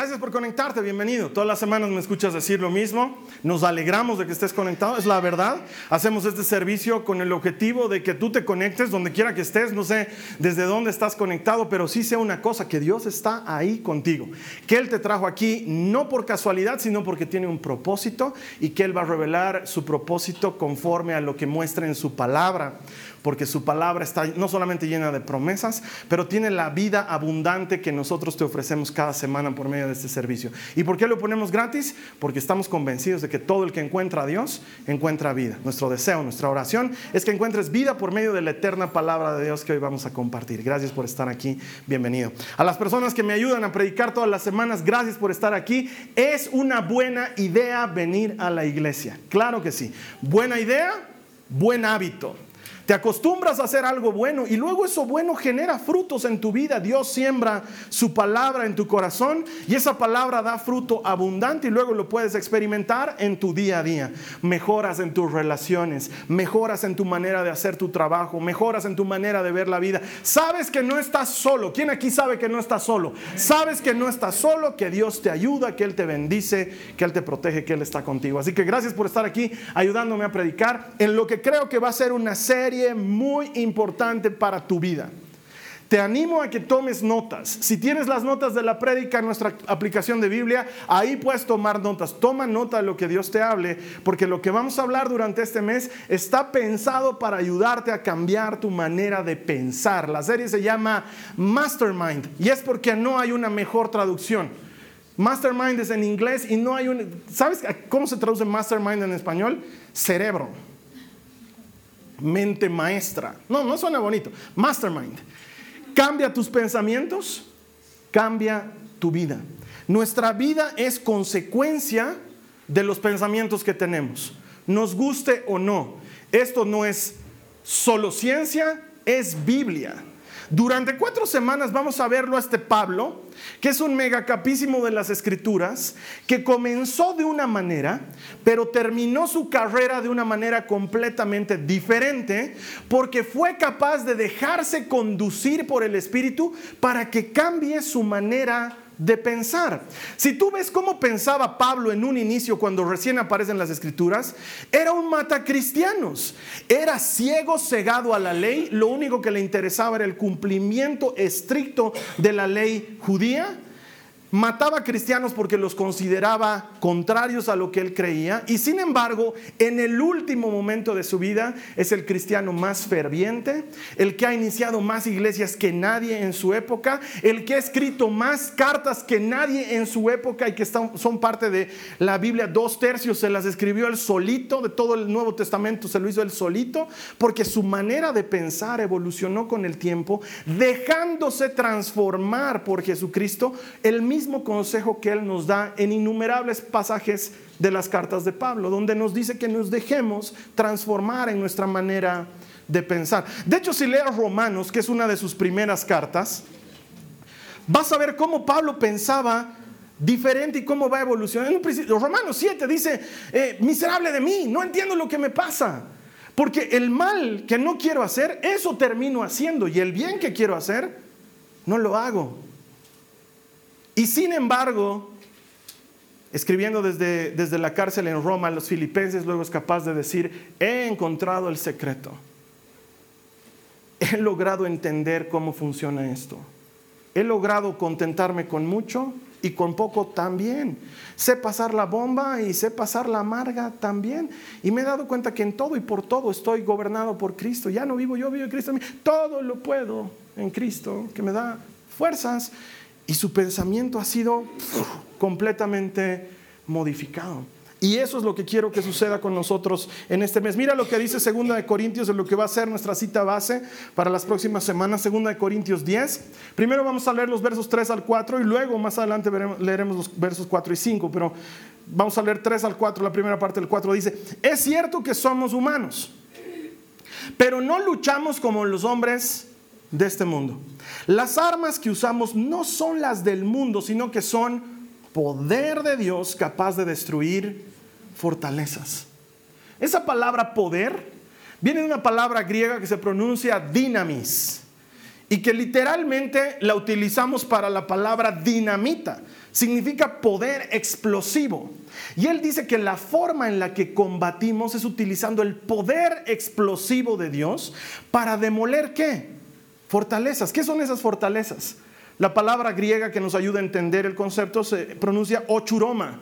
Gracias por conectarte, bienvenido. Todas las semanas me escuchas decir lo mismo. Nos alegramos de que estés conectado, es la verdad. Hacemos este servicio con el objetivo de que tú te conectes donde quiera que estés. No sé desde dónde estás conectado, pero sí sea una cosa, que Dios está ahí contigo. Que Él te trajo aquí no por casualidad, sino porque tiene un propósito y que Él va a revelar su propósito conforme a lo que muestra en su palabra porque su palabra está no solamente llena de promesas, pero tiene la vida abundante que nosotros te ofrecemos cada semana por medio de este servicio. ¿Y por qué lo ponemos gratis? Porque estamos convencidos de que todo el que encuentra a Dios encuentra vida. Nuestro deseo, nuestra oración es que encuentres vida por medio de la eterna palabra de Dios que hoy vamos a compartir. Gracias por estar aquí, bienvenido. A las personas que me ayudan a predicar todas las semanas, gracias por estar aquí. Es una buena idea venir a la iglesia. Claro que sí. Buena idea, buen hábito. Te acostumbras a hacer algo bueno y luego eso bueno genera frutos en tu vida. Dios siembra su palabra en tu corazón y esa palabra da fruto abundante y luego lo puedes experimentar en tu día a día. Mejoras en tus relaciones, mejoras en tu manera de hacer tu trabajo, mejoras en tu manera de ver la vida. Sabes que no estás solo. ¿Quién aquí sabe que no estás solo? Sabes que no estás solo, que Dios te ayuda, que Él te bendice, que Él te protege, que Él está contigo. Así que gracias por estar aquí ayudándome a predicar en lo que creo que va a ser una serie muy importante para tu vida. Te animo a que tomes notas. Si tienes las notas de la prédica en nuestra aplicación de Biblia, ahí puedes tomar notas. Toma nota de lo que Dios te hable, porque lo que vamos a hablar durante este mes está pensado para ayudarte a cambiar tu manera de pensar. La serie se llama Mastermind y es porque no hay una mejor traducción. Mastermind es en inglés y no hay un... ¿Sabes cómo se traduce mastermind en español? Cerebro mente maestra. No, no suena bonito. Mastermind. Cambia tus pensamientos, cambia tu vida. Nuestra vida es consecuencia de los pensamientos que tenemos, nos guste o no. Esto no es solo ciencia, es Biblia. Durante cuatro semanas vamos a verlo a este Pablo, que es un megacapísimo de las escrituras, que comenzó de una manera, pero terminó su carrera de una manera completamente diferente, porque fue capaz de dejarse conducir por el Espíritu para que cambie su manera de pensar. Si tú ves cómo pensaba Pablo en un inicio cuando recién aparecen las escrituras, era un matacristianos. Era ciego, cegado a la ley. Lo único que le interesaba era el cumplimiento estricto de la ley judía mataba cristianos porque los consideraba contrarios a lo que él creía y sin embargo en el último momento de su vida es el cristiano más ferviente, el que ha iniciado más iglesias que nadie en su época, el que ha escrito más cartas que nadie en su época y que son parte de la Biblia, dos tercios se las escribió él solito, de todo el Nuevo Testamento se lo hizo él solito, porque su manera de pensar evolucionó con el tiempo, dejándose transformar por Jesucristo, el mismo mismo consejo que Él nos da en innumerables pasajes de las cartas de Pablo, donde nos dice que nos dejemos transformar en nuestra manera de pensar. De hecho, si lees Romanos, que es una de sus primeras cartas, vas a ver cómo Pablo pensaba diferente y cómo va evolucionando. Romanos 7 dice, eh, miserable de mí, no entiendo lo que me pasa. Porque el mal que no quiero hacer, eso termino haciendo. Y el bien que quiero hacer, no lo hago. Y sin embargo, escribiendo desde, desde la cárcel en Roma, los filipenses luego es capaz de decir, he encontrado el secreto. He logrado entender cómo funciona esto. He logrado contentarme con mucho y con poco también. Sé pasar la bomba y sé pasar la amarga también. Y me he dado cuenta que en todo y por todo estoy gobernado por Cristo. Ya no vivo yo, vivo en Cristo. Todo lo puedo en Cristo, que me da fuerzas. Y su pensamiento ha sido completamente modificado. Y eso es lo que quiero que suceda con nosotros en este mes. Mira lo que dice 2 de Corintios de lo que va a ser nuestra cita base para las próximas semanas, 2 de Corintios 10. Primero vamos a leer los versos 3 al 4 y luego más adelante leeremos los versos 4 y 5, pero vamos a leer 3 al 4, la primera parte del 4 dice, es cierto que somos humanos, pero no luchamos como los hombres de este mundo. Las armas que usamos no son las del mundo, sino que son poder de Dios capaz de destruir fortalezas. Esa palabra poder viene de una palabra griega que se pronuncia dinamis y que literalmente la utilizamos para la palabra dinamita. Significa poder explosivo. Y él dice que la forma en la que combatimos es utilizando el poder explosivo de Dios para demoler qué? Fortalezas. ¿Qué son esas fortalezas? La palabra griega que nos ayuda a entender el concepto se pronuncia ochuroma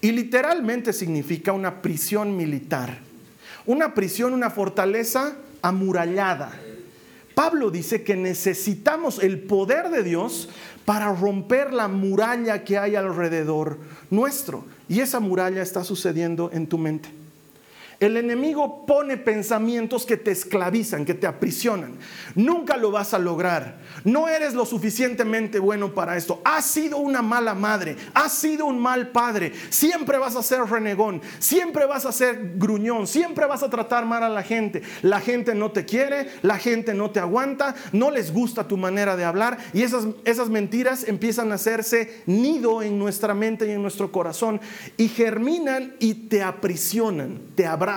y literalmente significa una prisión militar. Una prisión, una fortaleza amurallada. Pablo dice que necesitamos el poder de Dios para romper la muralla que hay alrededor nuestro. Y esa muralla está sucediendo en tu mente. El enemigo pone pensamientos que te esclavizan, que te aprisionan. Nunca lo vas a lograr. No eres lo suficientemente bueno para esto. Has sido una mala madre. Has sido un mal padre. Siempre vas a ser renegón. Siempre vas a ser gruñón. Siempre vas a tratar mal a la gente. La gente no te quiere. La gente no te aguanta. No les gusta tu manera de hablar. Y esas, esas mentiras empiezan a hacerse nido en nuestra mente y en nuestro corazón. Y germinan y te aprisionan. Te abrazan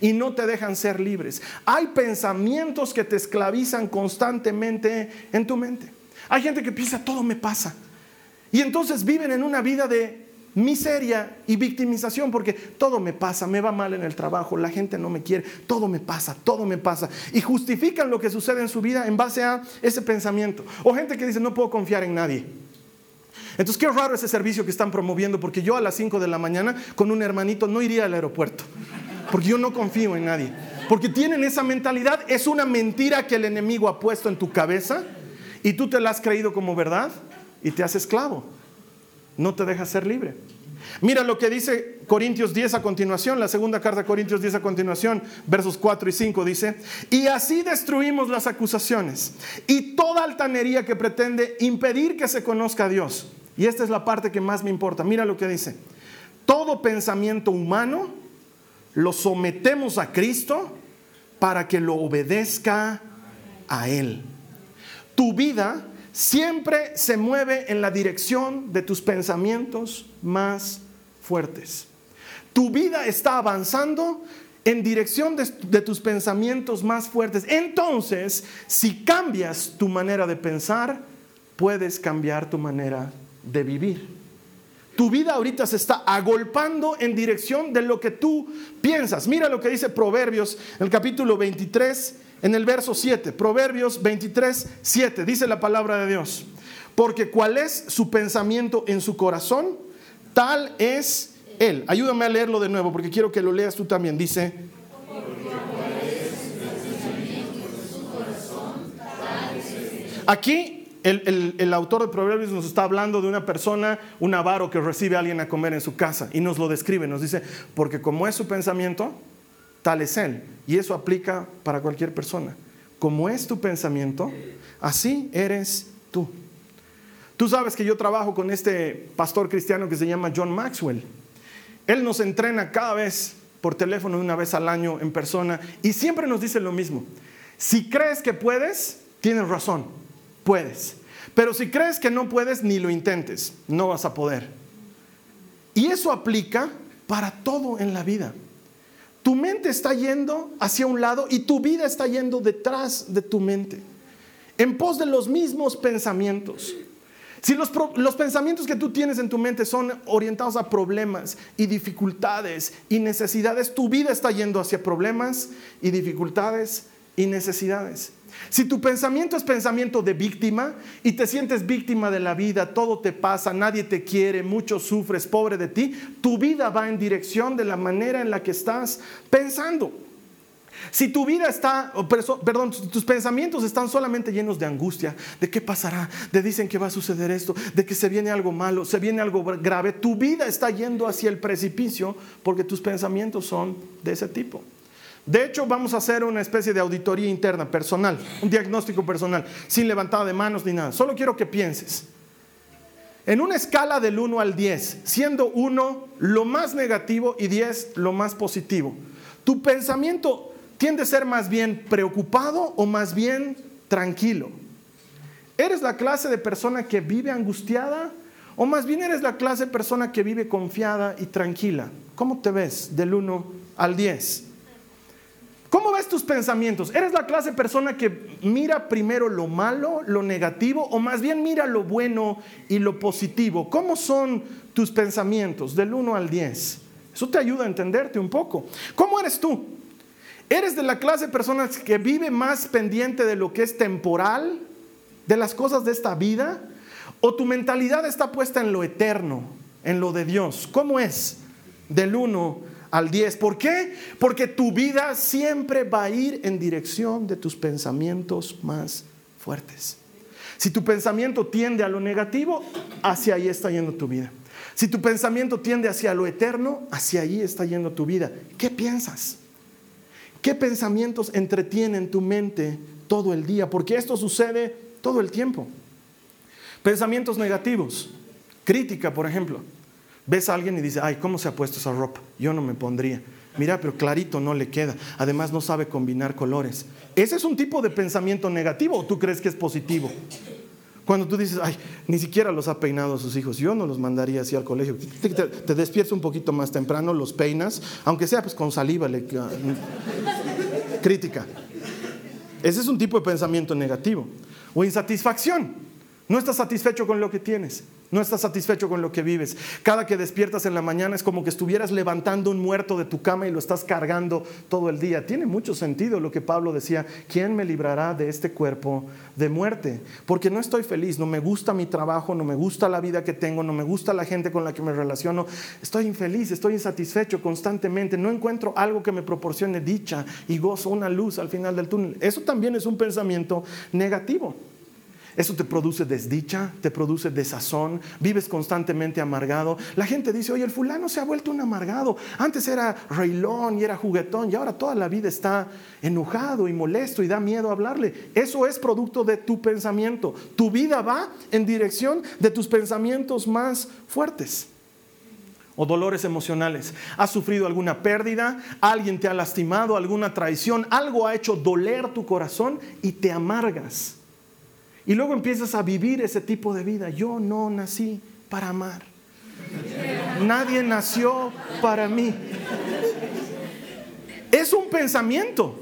y no te dejan ser libres. Hay pensamientos que te esclavizan constantemente en tu mente. Hay gente que piensa, todo me pasa. Y entonces viven en una vida de miseria y victimización porque todo me pasa, me va mal en el trabajo, la gente no me quiere, todo me pasa, todo me pasa. Y justifican lo que sucede en su vida en base a ese pensamiento. O gente que dice, no puedo confiar en nadie. Entonces, qué raro ese servicio que están promoviendo porque yo a las 5 de la mañana con un hermanito no iría al aeropuerto porque yo no confío en nadie. Porque tienen esa mentalidad, es una mentira que el enemigo ha puesto en tu cabeza y tú te la has creído como verdad y te haces esclavo. No te dejas ser libre. Mira lo que dice Corintios 10 a continuación, la segunda carta de Corintios 10 a continuación, versos 4 y 5 dice, y así destruimos las acusaciones y toda altanería que pretende impedir que se conozca a Dios. Y esta es la parte que más me importa. Mira lo que dice. Todo pensamiento humano lo sometemos a Cristo para que lo obedezca a Él. Tu vida siempre se mueve en la dirección de tus pensamientos más fuertes. Tu vida está avanzando en dirección de, tus pensamientos más fuertes. Entonces, si cambias tu manera de pensar, puedes cambiar tu manera de vivir. Tu vida ahorita se está agolpando en dirección de lo que tú piensas. Mira lo que dice Proverbios, el capítulo 23, en el verso 7. Proverbios 23, 7. Dice la palabra de Dios. Porque cuál es su pensamiento en su corazón, tal es él. Ayúdame a leerlo de nuevo porque quiero que lo leas tú también. Dice, Aquí el, autor de Proverbios nos está hablando de una persona, un avaro que recibe a alguien a comer en su casa y nos lo describe, nos dice, porque como es su pensamiento, tal es él. Y eso aplica para cualquier persona. Como es tu pensamiento, así eres tú. Tú sabes que yo trabajo con este pastor cristiano que se llama John Maxwell. Él nos entrena cada vez por teléfono, una vez al año en persona, y siempre nos dice lo mismo. Si crees que puedes, tienes razón puedes. Pero si crees que no puedes, ni lo intentes, no vas a poder. Y eso aplica para todo en la vida. Tu mente está yendo hacia un lado y tu vida está yendo detrás de tu mente, en pos de los mismos pensamientos. Si los, los, pensamientos que tú tienes en tu mente son orientados a problemas y dificultades y necesidades, tu vida está yendo hacia problemas y dificultades y necesidades. Si tu pensamiento es pensamiento de víctima y te sientes víctima de la vida, todo te pasa, nadie te quiere, mucho sufres, pobre de ti, tu vida va en dirección de la manera en la que estás pensando. Si tu vida está, perdón, tus pensamientos están solamente llenos de angustia, de qué pasará, de dicen que va a suceder esto, de que se viene algo malo, se viene algo grave, tu vida está yendo hacia el precipicio porque tus pensamientos son de ese tipo. De hecho, vamos a hacer una especie de auditoría interna, personal, un diagnóstico personal, sin levantada de manos ni nada. Solo quiero que pienses. En una escala del 1 al 10, siendo 1 lo más negativo y 10 lo más positivo, ¿tu pensamiento tiende a ser más bien preocupado o más bien tranquilo? ¿Eres la clase de persona que vive angustiada o más bien eres la clase de persona que vive confiada y tranquila? ¿Cómo te ves del 1 al 10? ¿Cómo ves tus pensamientos? ¿Eres la clase de persona que mira primero lo malo, lo negativo, o más bien mira lo bueno y lo positivo? ¿Cómo son tus pensamientos del 1 al 10? Eso te ayuda a entenderte un poco. ¿Cómo eres tú? ¿Eres de la clase de personas que vive más pendiente de lo que es temporal, de las cosas de esta vida? ¿O tu mentalidad está puesta en lo eterno, en lo de Dios? ¿Cómo es del 1 al 10. ¿Por qué? Porque tu vida siempre va a ir en dirección de tus pensamientos más fuertes. Si tu pensamiento tiende a lo negativo, hacia ahí está yendo tu vida. Si tu pensamiento tiende hacia lo eterno, hacia ahí está yendo tu vida. ¿Qué piensas? ¿Qué pensamientos entretienen tu mente todo el día? Porque esto sucede todo el tiempo. Pensamientos negativos, crítica, por ejemplo. Ves a alguien y dice, ay, ¿cómo se ha puesto esa ropa? Yo no me pondría. Mira, pero clarito no le queda. Además no sabe combinar colores. ¿Ese es un tipo de pensamiento negativo o tú crees que es positivo? Cuando tú dices, ay, ni siquiera los ha peinado sus hijos, yo no los mandaría así al colegio. Te, despiertas un poquito más temprano, los peinas, aunque sea pues con saliva. Crítica. Ese es un tipo de pensamiento negativo. O insatisfacción. No estás satisfecho con lo que tienes. No estás satisfecho con lo que vives. Cada que despiertas en la mañana es como que estuvieras levantando un muerto de tu cama y lo estás cargando todo el día. Tiene mucho sentido lo que Pablo decía, ¿quién me librará de este cuerpo de muerte? Porque no estoy feliz, no me gusta mi trabajo, no me gusta la vida que tengo, no me gusta la gente con la que me relaciono. Estoy infeliz, estoy insatisfecho constantemente, no encuentro algo que me proporcione dicha y gozo, una luz al final del túnel. Eso también es un pensamiento negativo. Eso te produce desdicha, te produce desazón, vives constantemente amargado. La gente dice, oye, el fulano se ha vuelto un amargado. Antes era reilón y era juguetón y ahora toda la vida está enojado y molesto y da miedo hablarle. Eso es producto de tu pensamiento. Tu vida va en dirección de tus pensamientos más fuertes o dolores emocionales. ¿Has sufrido alguna pérdida? ¿Alguien te ha lastimado? ¿Alguna traición? Algo ha hecho doler tu corazón y te amargas. Y luego empiezas a vivir ese tipo de vida. Yo no nací para amar. Nadie nació para mí. Es un pensamiento.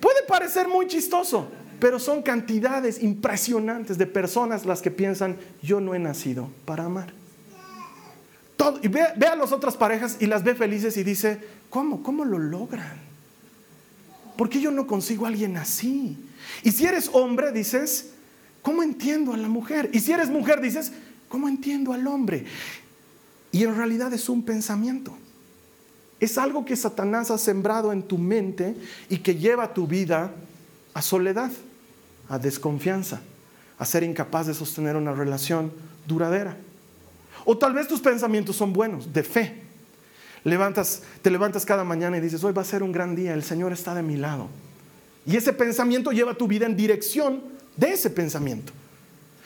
Puede parecer muy chistoso, pero son cantidades impresionantes de personas las que piensan, yo no he nacido para amar. Todo, y ve, ve, a las otras parejas y las ve felices y dice, ¿cómo? ¿Cómo lo logran? ¿Por qué yo no consigo a alguien así? Y si eres hombre, dices, ¿Cómo entiendo a la mujer? Y si eres mujer, dices, ¿cómo entiendo al hombre? Y en realidad es un pensamiento. Es algo que Satanás ha sembrado en tu mente y que lleva tu vida a soledad, a desconfianza, a ser incapaz de sostener una relación duradera. O tal vez tus pensamientos son buenos, de fe. Levantas, te levantas cada mañana y dices, hoy va a ser un gran día, el Señor está de mi lado. Y ese pensamiento lleva tu vida en dirección de ese pensamiento.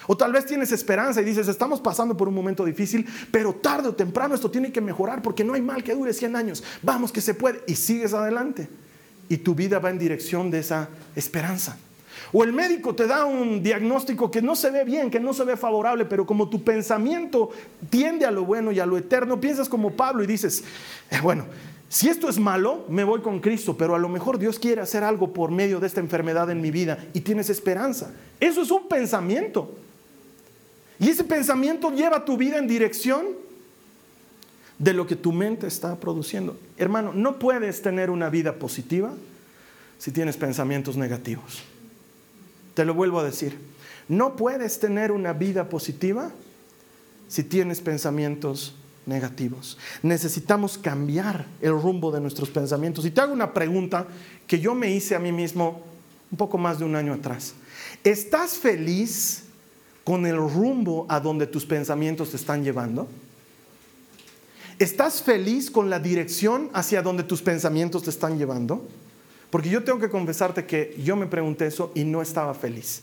O tal vez tienes esperanza y dices, estamos pasando por un momento difícil, pero tarde o temprano esto tiene que mejorar porque no hay mal que dure 100 años. Vamos que se puede. Y sigues adelante. Y tu vida va en dirección de esa esperanza. O el médico te da un diagnóstico que no se ve bien, que no se ve favorable, pero como tu pensamiento tiende a lo bueno y a lo eterno, piensas como Pablo y dices, eh, bueno, si esto es malo, me voy con Cristo, pero a lo mejor Dios quiere hacer algo por medio de esta enfermedad en mi vida y tienes esperanza. Eso es un pensamiento. Y ese pensamiento lleva tu vida en dirección de lo que tu mente está produciendo. Hermano, no puedes tener una vida positiva si tienes pensamientos negativos. Te lo vuelvo a decir. No puedes tener una vida positiva si tienes pensamientos negativos. Necesitamos cambiar el rumbo de nuestros pensamientos. Y te hago una pregunta que yo me hice a mí mismo un poco más de un año atrás. ¿Estás feliz con el rumbo a donde tus pensamientos te están llevando? ¿Estás feliz con la dirección hacia donde tus pensamientos te están llevando? Porque yo tengo que confesarte que yo me pregunté eso y no estaba feliz.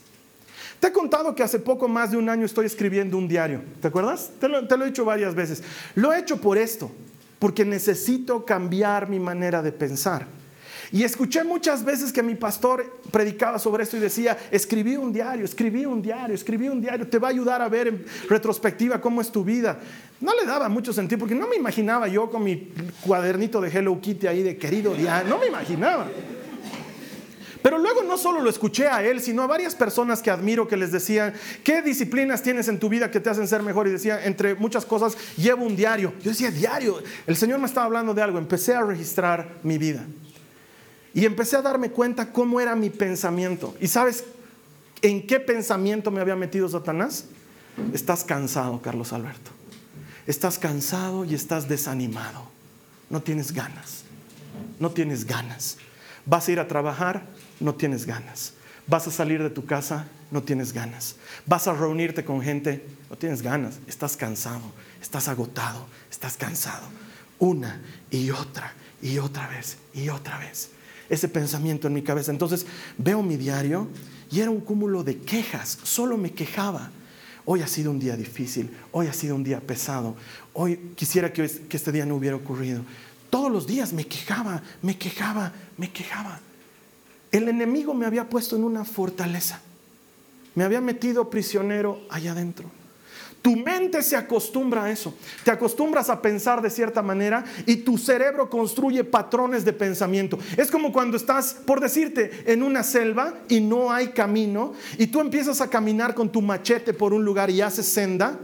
Te he contado que hace poco más de un año estoy escribiendo un diario. ¿Te acuerdas? Te lo, he dicho varias veces. Lo he hecho por esto, porque necesito cambiar mi manera de pensar. Y escuché muchas veces que mi pastor predicaba sobre esto y decía, escribí un diario, escribí un diario, escribí un diario, te va a ayudar a ver en retrospectiva cómo es tu vida. No le daba mucho sentido porque no me imaginaba yo con mi cuadernito de Hello Kitty ahí de querido diario, no me imaginaba. Pero luego no solo lo escuché a él, sino a varias personas que admiro que les decían, ¿qué disciplinas tienes en tu vida que te hacen ser mejor? Y decía, entre muchas cosas, llevo un diario. Yo decía, diario. El Señor me estaba hablando de algo. Empecé a registrar mi vida. Y empecé a darme cuenta cómo era mi pensamiento. ¿Y sabes en qué pensamiento me había metido Satanás? Estás cansado, Carlos Alberto. Estás cansado y estás desanimado. No tienes ganas. No tienes ganas. Vas a ir a trabajar, no tienes ganas. Vas a salir de tu casa, no tienes ganas. Vas a reunirte con gente, no tienes ganas. Estás cansado, estás agotado, estás cansado. Una y otra y otra vez y otra vez. Ese pensamiento en mi cabeza. Entonces veo mi diario y era un cúmulo de quejas. Solo me quejaba. Hoy ha sido un día difícil, hoy ha sido un día pesado, hoy quisiera que, este día no hubiera ocurrido. Todos los días me quejaba, me quejaba, me quejaba. El enemigo me había puesto en una fortaleza. Me había metido prisionero allá adentro. Tu mente se acostumbra a eso. Te acostumbras a pensar de cierta manera y tu cerebro construye patrones de pensamiento. Es como cuando estás, por decirte, en una selva y no hay camino y tú empiezas a caminar con tu machete por un lugar y haces senda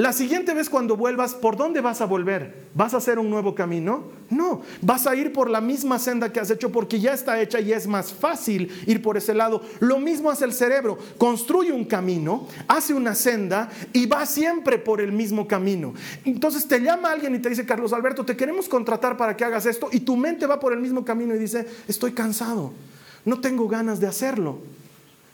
la siguiente vez cuando vuelvas, ¿por dónde vas a volver? ¿Vas a hacer un nuevo camino? No, vas a ir por la misma senda que has hecho porque ya está hecha y es más fácil ir por ese lado. Lo mismo hace el cerebro, construye un camino, hace una senda y va siempre por el mismo camino. Entonces te llama alguien y te dice, Carlos Alberto, te queremos contratar para que hagas esto y tu mente va por el mismo camino y dice, estoy cansado, no tengo ganas de hacerlo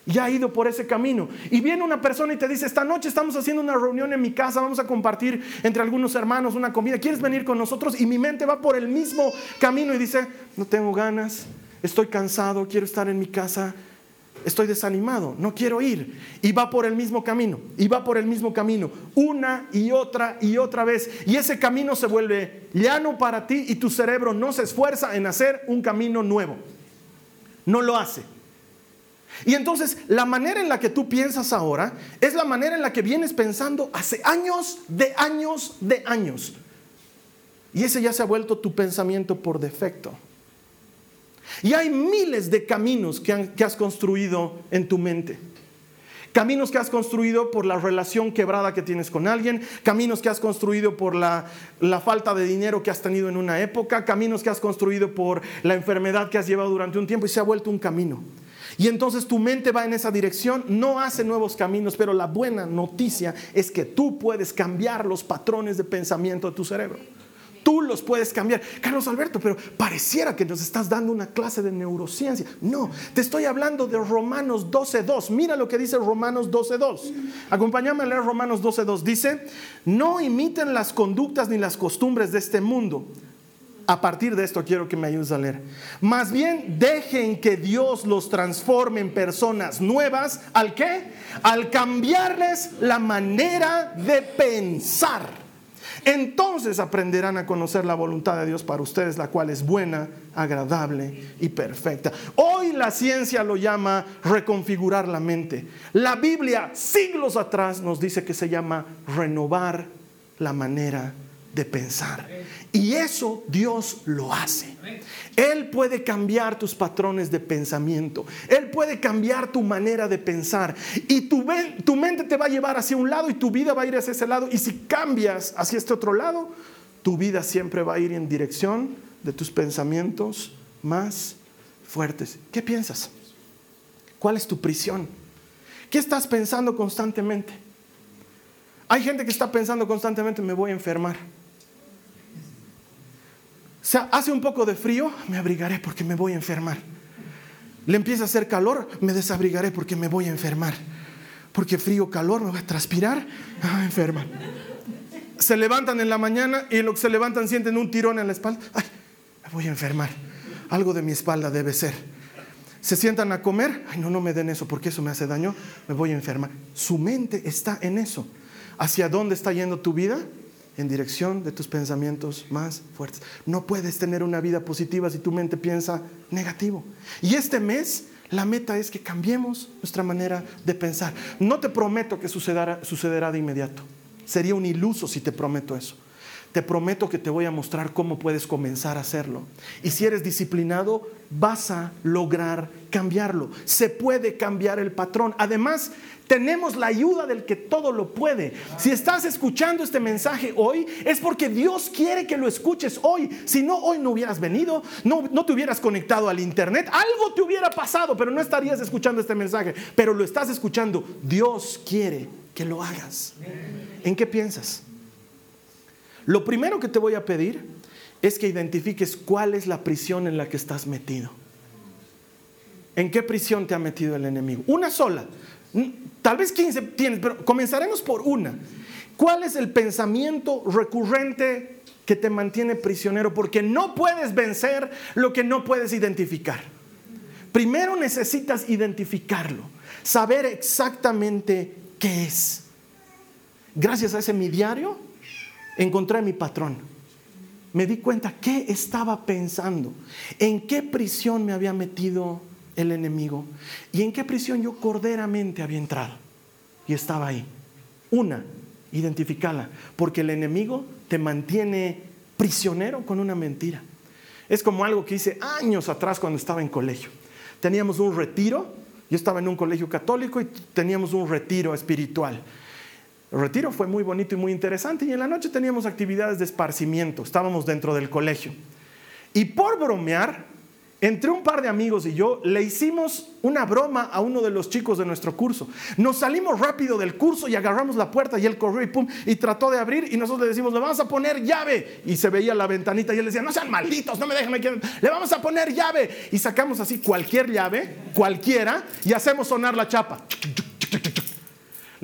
ya ha ido por ese camino. Y viene una persona y te dice, esta noche estamos haciendo una reunión en mi casa, vamos a compartir entre algunos hermanos una comida, ¿quieres venir con nosotros? Y mi mente va por el mismo camino y dice, no tengo ganas, estoy cansado, quiero estar en mi casa, estoy desanimado, no quiero ir. Y va por el mismo camino, y va por el mismo camino, una y otra y otra vez. Y ese camino se vuelve llano para ti y tu cerebro no se esfuerza en hacer un camino nuevo. No lo hace. Y entonces la manera en la que tú piensas ahora es la manera en la que vienes pensando hace años, de años, de años. Y ese ya se ha vuelto tu pensamiento por defecto. Y hay miles de caminos que, has construido en tu mente. Caminos que has construido por la relación quebrada que tienes con alguien, caminos que has construido por la, la, falta de dinero que has tenido en una época, caminos que has construido por la enfermedad que has llevado durante un tiempo y se ha vuelto un camino. Y entonces tu mente va en esa dirección, no hace nuevos caminos, pero la buena noticia es que tú puedes cambiar los patrones de pensamiento de tu cerebro. Tú los puedes cambiar. Carlos Alberto, pero pareciera que nos estás dando una clase de neurociencia. No, te estoy hablando de Romanos 12.2. Mira lo que dice Romanos 12.2. Acompáñame a leer Romanos 12.2. Dice, no imiten las conductas ni las costumbres de este mundo a partir de esto quiero que me ayudes a leer. Más bien dejen que Dios los transforme en personas nuevas. ¿Al qué? Al cambiarles la manera de pensar. Entonces aprenderán a conocer la voluntad de Dios para ustedes, la cual es buena, agradable y perfecta. Hoy la ciencia lo llama reconfigurar la mente. La Biblia, siglos atrás, nos dice que se llama renovar la manera de pensar. Y eso Dios lo hace. Él puede cambiar tus patrones de pensamiento. Él puede cambiar tu manera de pensar. Y tu, tu, mente te va a llevar hacia un lado y tu vida va a ir hacia ese lado. Y si cambias hacia este otro lado, tu vida siempre va a ir en dirección de tus pensamientos más fuertes. ¿Qué piensas? ¿Cuál es tu prisión? ¿Qué estás pensando constantemente? Hay gente que está pensando constantemente, me voy a enfermar sea, hace un poco de frío, me abrigaré porque me voy a enfermar. Le empieza a hacer calor, me desabrigaré porque me voy a enfermar. Porque frío, calor, me voy a transpirar, a enferma. Se levantan en la mañana y lo que se levantan sienten un tirón en la espalda. Ay, me voy a enfermar. Algo de mi espalda debe ser. Se sientan a comer. Ay, no, no me den eso porque eso me hace daño. Me voy a enfermar. Su mente está en eso. ¿Hacia dónde está yendo tu vida? En dirección de tus pensamientos más fuertes. No puedes tener una vida positiva si tu mente piensa negativo. Y este mes la meta es que cambiemos nuestra manera de pensar. No te prometo que sucederá, sucederá de inmediato. Sería un iluso si te prometo eso. Te prometo que te voy a mostrar cómo puedes comenzar a hacerlo. Y si eres disciplinado, vas a lograr cambiarlo. Se puede cambiar el patrón. Además, tenemos la ayuda del que todo lo puede. Si estás escuchando este mensaje hoy, es porque Dios quiere que lo escuches hoy. Si no, hoy no hubieras venido, no, no te hubieras conectado al internet, algo te hubiera pasado, pero no estarías escuchando este mensaje. Pero lo estás escuchando. Dios quiere que lo hagas. ¿En qué piensas? Lo primero que te voy a pedir es que identifiques cuál es la prisión en la que estás metido. ¿En qué prisión te ha metido el enemigo? Una sola. Tal vez 15 tienes, pero comenzaremos por una. ¿Cuál es el pensamiento recurrente que te mantiene prisionero? Porque no puedes vencer lo que no puedes identificar. Primero necesitas identificarlo, saber exactamente qué es. Gracias a ese mi diario, encontré a mi patrón. Me di cuenta qué estaba pensando, en qué prisión me había metido el enemigo y en qué prisión yo corderamente había entrado. Y estaba ahí. Una, identificarla, porque el enemigo te mantiene prisionero con una mentira. Es como algo que hice años atrás cuando estaba en colegio. Teníamos un retiro, yo estaba en un colegio católico y teníamos un retiro espiritual. Retiro fue muy bonito y muy interesante y en la noche teníamos actividades de esparcimiento, estábamos dentro del colegio. Y por bromear, entre un par de amigos y yo le hicimos una broma a uno de los chicos de nuestro curso. Nos salimos rápido del curso y agarramos la puerta y él corrió y pum, y trató de abrir y nosotros le decimos, le vamos a poner llave. Y se veía la ventanita y él decía, no sean malditos, no me dejen, le vamos a poner llave. Y sacamos así cualquier llave, cualquiera, y hacemos sonar la chapa.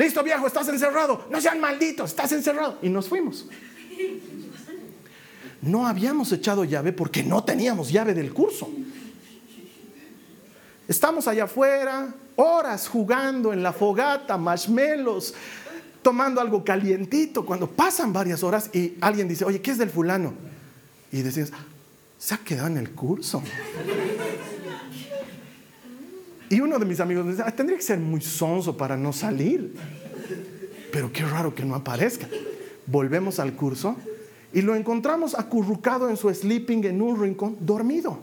Listo, viejo, estás encerrado. No sean malditos, estás encerrado. Y nos fuimos. No habíamos echado llave porque no teníamos llave del curso. Estamos allá afuera, horas jugando en la fogata, marshmallows, tomando algo calientito. Cuando pasan varias horas y alguien dice, oye, ¿qué es del fulano? Y decimos, se ha quedado en el curso. Y uno de mis amigos me dice, tendría que ser muy sonso para no salir. Pero qué raro que no aparezca. Volvemos al curso y lo encontramos acurrucado en su sleeping en un rincón, dormido.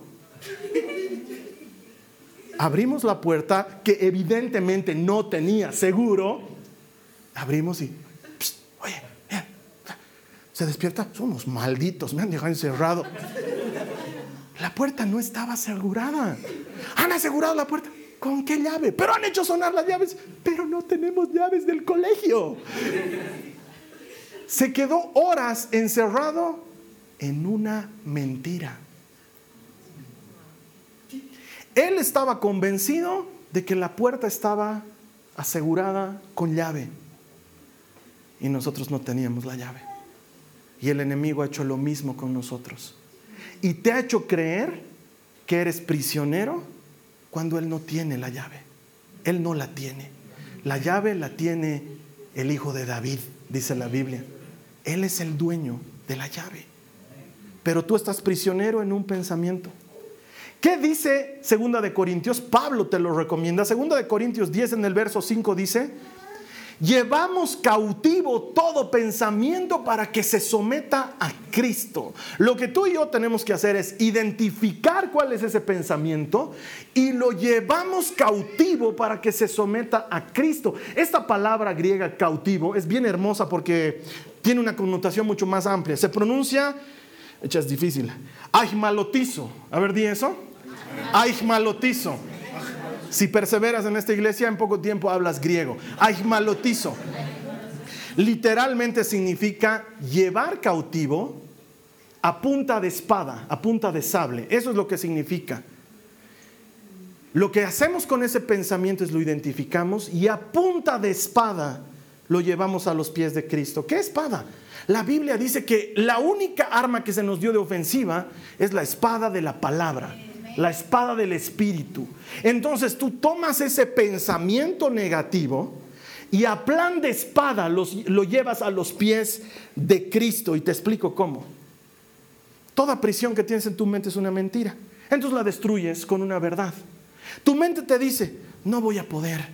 Abrimos la puerta que evidentemente no tenía seguro. Abrimos y, oye, se despierta. Son unos malditos, me han dejado encerrado. La puerta no estaba asegurada. Han asegurado la puerta. ¿Con qué llave? Pero han hecho sonar las llaves, pero no tenemos llaves del colegio. Se quedó horas encerrado en una mentira. Él estaba convencido de que la puerta estaba asegurada con llave y nosotros no teníamos la llave. Y el enemigo ha hecho lo mismo con nosotros. Y te ha hecho creer que eres prisionero cuando Él no tiene la llave. Él no la tiene. La llave la tiene el hijo de David, dice la Biblia. Él es el dueño de la llave. Pero tú estás prisionero en un pensamiento. ¿Qué dice Segunda de Corintios? Pablo te lo recomienda. Segunda de Corintios 10 en el verso 5 dice, Llevamos cautivo todo pensamiento para que se someta a Cristo. Lo que tú y yo tenemos que hacer es identificar cuál es ese pensamiento y lo llevamos cautivo para que se someta a Cristo. Esta palabra griega cautivo es bien hermosa porque tiene una connotación mucho más amplia. Se pronuncia, hecha es difícil, aigmalotizo. A ver, di eso. Aigmalotizo. Si perseveras en esta iglesia, en poco tiempo hablas griego. Aigmalotizo. Literalmente significa llevar cautivo a punta de espada, a punta de sable. Eso es lo que significa. Lo que hacemos con ese pensamiento es lo identificamos y a punta de espada lo llevamos a los pies de Cristo. ¿Qué espada? La Biblia dice que la única arma que se nos dio de ofensiva es la espada de la palabra, la espada del Espíritu. Entonces tú tomas ese pensamiento negativo y a plan de espada lo llevas a los pies de Cristo. Y te explico cómo. Toda prisión que tienes en tu mente es una mentira. Entonces la destruyes con una verdad. Tu mente te dice, no voy a poder,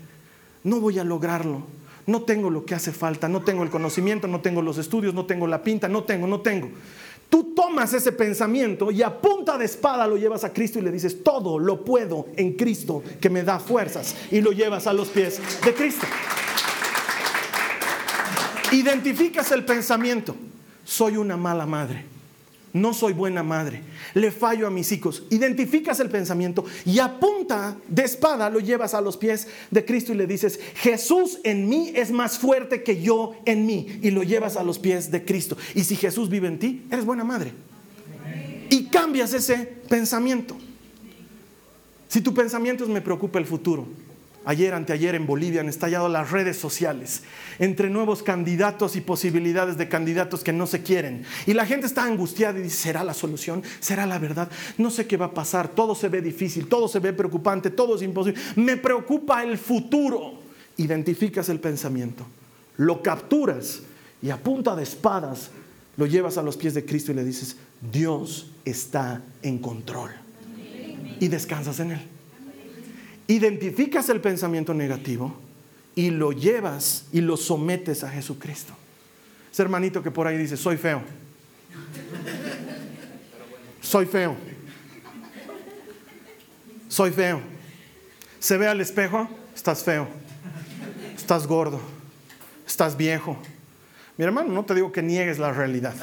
no voy a lograrlo, no tengo lo que hace falta, no tengo el conocimiento, no tengo los estudios, no tengo la pinta, no tengo, no tengo. Tú tomas ese pensamiento y a punta de espada lo llevas a Cristo y le dices, todo lo puedo en Cristo que me da fuerzas y lo llevas a los pies de Cristo. Identificas el pensamiento, soy una mala madre no soy buena madre, le fallo a mis hijos. Identificas el pensamiento y a punta de espada lo llevas a los pies de Cristo y le dices, Jesús en mí es más fuerte que yo en mí. Y lo llevas a los pies de Cristo. Y si Jesús vive en ti, eres buena madre. Y cambias ese pensamiento. Si tu pensamiento es me preocupa el futuro, Ayer, anteayer en Bolivia han estallado las redes sociales entre nuevos candidatos y posibilidades de candidatos que no se quieren. Y la gente está angustiada y dice, ¿será la solución? ¿Será la verdad? No sé qué va a pasar. Todo se ve difícil, todo se ve preocupante, todo es imposible. Me preocupa el futuro. Identificas el pensamiento, lo capturas y a punta de espadas lo llevas a los pies de Cristo y le dices, Dios está en control. Y descansas en Él identificas el pensamiento negativo y lo llevas y lo sometes a Jesucristo. Ese hermanito que por ahí dice, soy feo. Soy feo. Soy feo. Se ve al espejo, estás feo. Estás gordo. Estás viejo. Mi hermano, no te digo que niegues la realidad.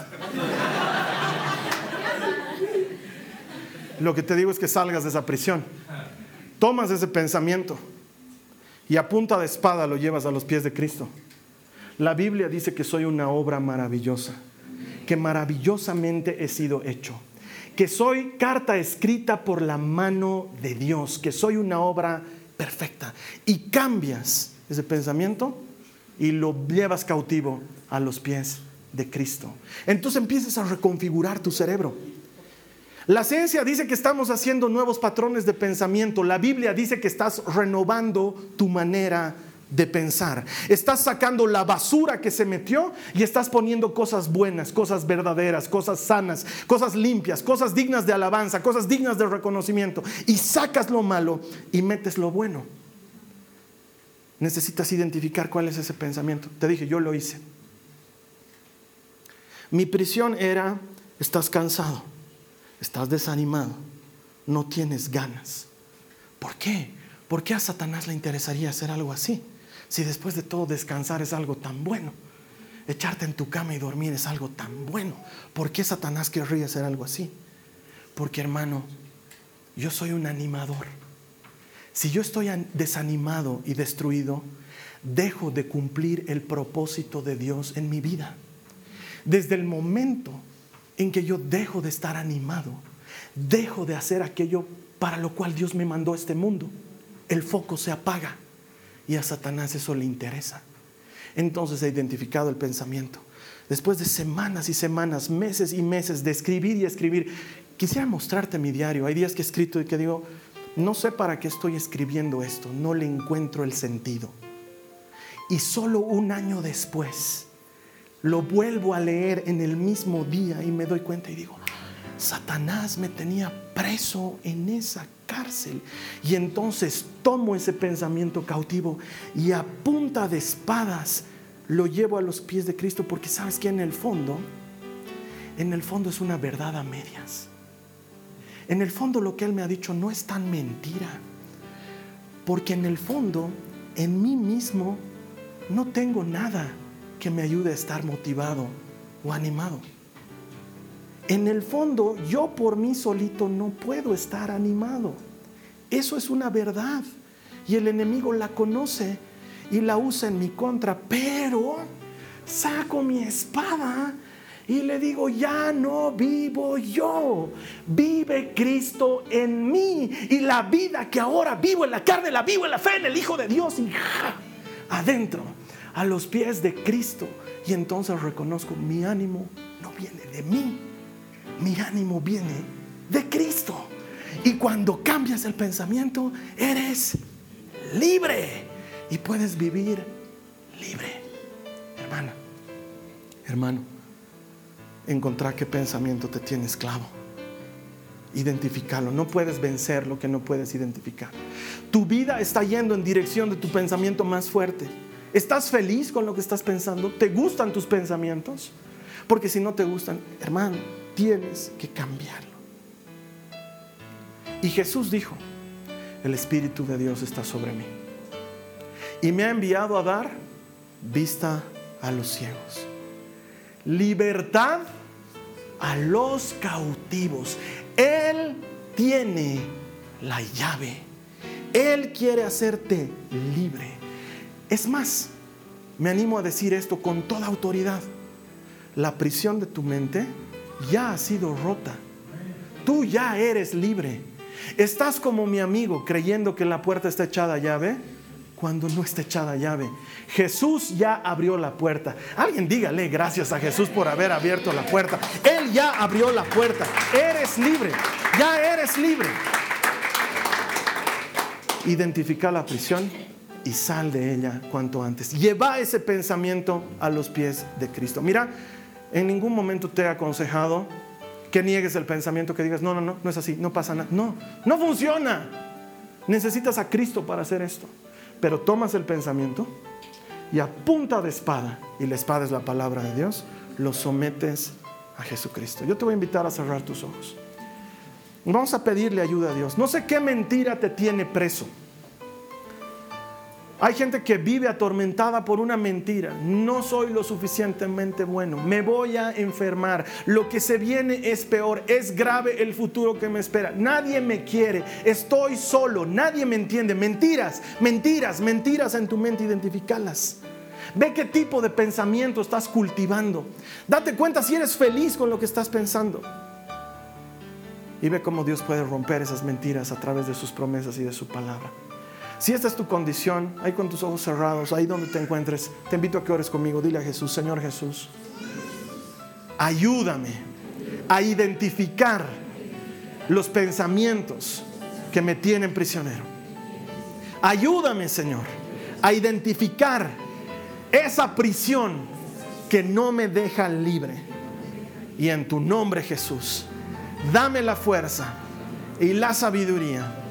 Lo que te digo es que salgas de esa prisión tomas ese pensamiento y a punta de espada lo llevas a los pies de Cristo. La Biblia dice que soy una obra maravillosa, que maravillosamente he sido hecho, que soy carta escrita por la mano de Dios, que soy una obra perfecta. Y cambias ese pensamiento y lo llevas cautivo a los pies de Cristo. Entonces empiezas a reconfigurar tu cerebro. La ciencia dice que estamos haciendo nuevos patrones de pensamiento. La Biblia dice que estás renovando tu manera de pensar. Estás sacando la basura que se metió y estás poniendo cosas buenas, cosas verdaderas, cosas sanas, cosas limpias, cosas dignas de alabanza, cosas dignas de reconocimiento. Y sacas lo malo y metes lo bueno. Necesitas identificar cuál es ese pensamiento. Te dije, yo lo hice. Mi prisión era, estás cansado estás desanimado, no tienes ganas. ¿Por qué? ¿Por qué a Satanás le interesaría hacer algo así? Si después de todo descansar es algo tan bueno, echarte en tu cama y dormir es algo tan bueno, ¿por qué Satanás querría hacer algo así? Porque hermano, yo soy un animador. Si yo estoy desanimado y destruido, dejo de cumplir el propósito de Dios en mi vida. Desde el momento en que yo dejo de estar animado, dejo de hacer aquello para lo cual Dios me mandó a este mundo. El foco se apaga y a Satanás eso le interesa. Entonces he identificado el pensamiento. Después de semanas y semanas, meses y meses de escribir y escribir, quisiera mostrarte mi diario. Hay días que he escrito y que digo, no sé para qué estoy escribiendo esto, no le encuentro el sentido. Y solo un año después, lo vuelvo a leer en el mismo día y me doy cuenta y digo, Satanás me tenía preso en esa cárcel. Y entonces tomo ese pensamiento cautivo y a punta de espadas lo llevo a los pies de Cristo porque sabes que en el fondo, en el fondo es una verdad a medias. En el fondo lo que Él me ha dicho no es tan mentira. Porque en el fondo, en mí mismo, no tengo nada que me ayude a estar motivado o animado. En el fondo, yo por mí solito no puedo estar animado. Eso es una verdad. Y el enemigo la conoce y la usa en mi contra. Pero saco mi espada Y le digo, ya no vivo yo, vive Cristo en mí. Y la vida que ahora vivo en la carne, la vivo en la fe, en el Hijo de Dios. Y adentro, a los pies de Cristo. Y entonces reconozco, mi ánimo no viene de mí, mi ánimo viene de Cristo. Y cuando cambias el pensamiento, eres libre y puedes vivir libre. Hermana, hermano, encontrar qué pensamiento te tiene esclavo. Identificarlo. No puedes vencer lo que no puedes identificar. Tu vida está yendo en dirección de tu pensamiento más fuerte. ¿Estás feliz con lo que estás pensando? ¿Te gustan tus pensamientos? Porque si no te gustan, hermano, tienes que cambiarlo. Y Jesús dijo, el Espíritu de Dios está sobre mí. Y me ha enviado a dar vista a los ciegos. Libertad a los cautivos. Él tiene la llave. Él quiere hacerte libre. Es más, me animo a decir esto con toda autoridad. La prisión de tu mente ya ha sido rota. Tú ya eres libre. Estás como mi amigo creyendo que la puerta está echada a llave cuando no está echada llave. Jesús ya abrió la puerta. Alguien dígale gracias a Jesús por haber abierto la puerta. Él ya abrió la puerta. Eres libre. Ya eres libre. Identifica la prisión y sal de ella cuanto antes. Lleva ese pensamiento a los pies de Cristo. Mira, en ningún momento te he aconsejado que niegues el pensamiento, que digas, no, no, no, no es así, no pasa nada. No, no funciona. Necesitas a Cristo para hacer esto. Pero tomas el pensamiento y a punta de espada, y la espada es la palabra de Dios, lo sometes a Jesucristo. Yo te voy a invitar a cerrar tus ojos. Vamos a pedirle ayuda a Dios. No sé qué mentira te tiene preso. Hay gente que vive atormentada por una mentira. No soy lo suficientemente bueno. Me voy a enfermar. Lo que se viene es peor. Es grave el futuro que me espera. Nadie me quiere. Estoy solo. Nadie me entiende. Mentiras, mentiras, mentiras en tu mente. Identificalas. Ve qué tipo de pensamiento estás cultivando. Date cuenta si eres feliz con lo que estás pensando. Y ve cómo Dios puede romper esas mentiras a través de sus promesas y de su palabra. Si esta es tu condición, ahí con tus ojos cerrados, ahí donde te encuentres, te invito a que ores conmigo. Dile a Jesús, Señor Jesús, ayúdame a identificar los pensamientos que me tienen prisionero. Ayúdame, Señor, a identificar esa prisión que no me deja libre. Y en tu nombre, Jesús, dame la fuerza y la sabiduría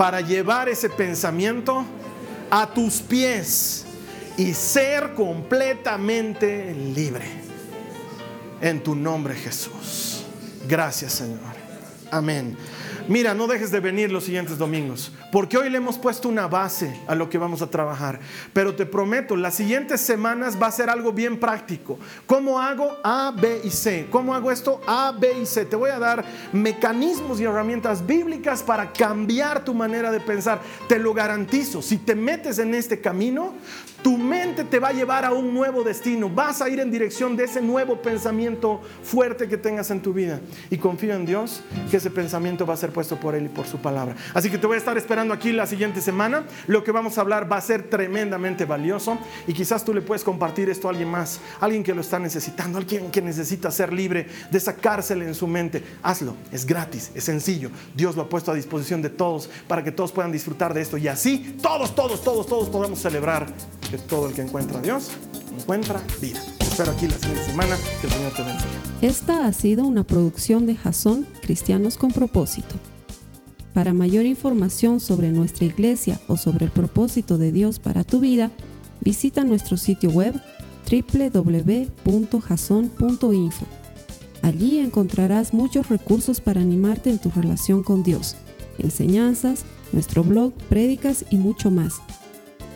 para llevar ese pensamiento a tus pies y ser completamente libre. En tu nombre Jesús. Gracias Señor. Amén. Mira, no dejes de venir los siguientes domingos, porque hoy le hemos puesto una base a lo que vamos a trabajar. Pero te prometo, las siguientes semanas va a ser algo bien práctico. ¿Cómo hago A, B y C? ¿Cómo hago esto? A, B y C. Te voy a dar mecanismos y herramientas bíblicas para cambiar tu manera de pensar. Te lo garantizo. Si te metes en este camino, tu mente te va a llevar a un nuevo destino. Vas a ir en dirección de ese nuevo pensamiento fuerte que tengas en tu vida. Y confío en Dios que ese pensamiento va a ser puesto por Él y por su palabra. Así que te voy a estar esperando aquí la siguiente semana. Lo que vamos a hablar va a ser tremendamente valioso. Y quizás tú le puedes compartir esto a alguien más. Alguien que lo está necesitando. Alguien que necesita ser libre de esa cárcel en su mente. Hazlo. Es gratis. Es sencillo. Dios lo ha puesto a disposición de todos para que todos puedan disfrutar de esto. Y así todos, todos, todos, todos podamos celebrar que todo el que encuentra a Dios encuentra vida. espero aquí la siguiente semana. Que el Señor te bendiga. Esta ha sido una producción de Jason Cristianos con Propósito. Para mayor información sobre nuestra iglesia o sobre el propósito de Dios para tu vida, visita nuestro sitio web www.jason.info. Allí encontrarás muchos recursos para animarte en tu relación con Dios, enseñanzas, nuestro blog, prédicas y mucho más.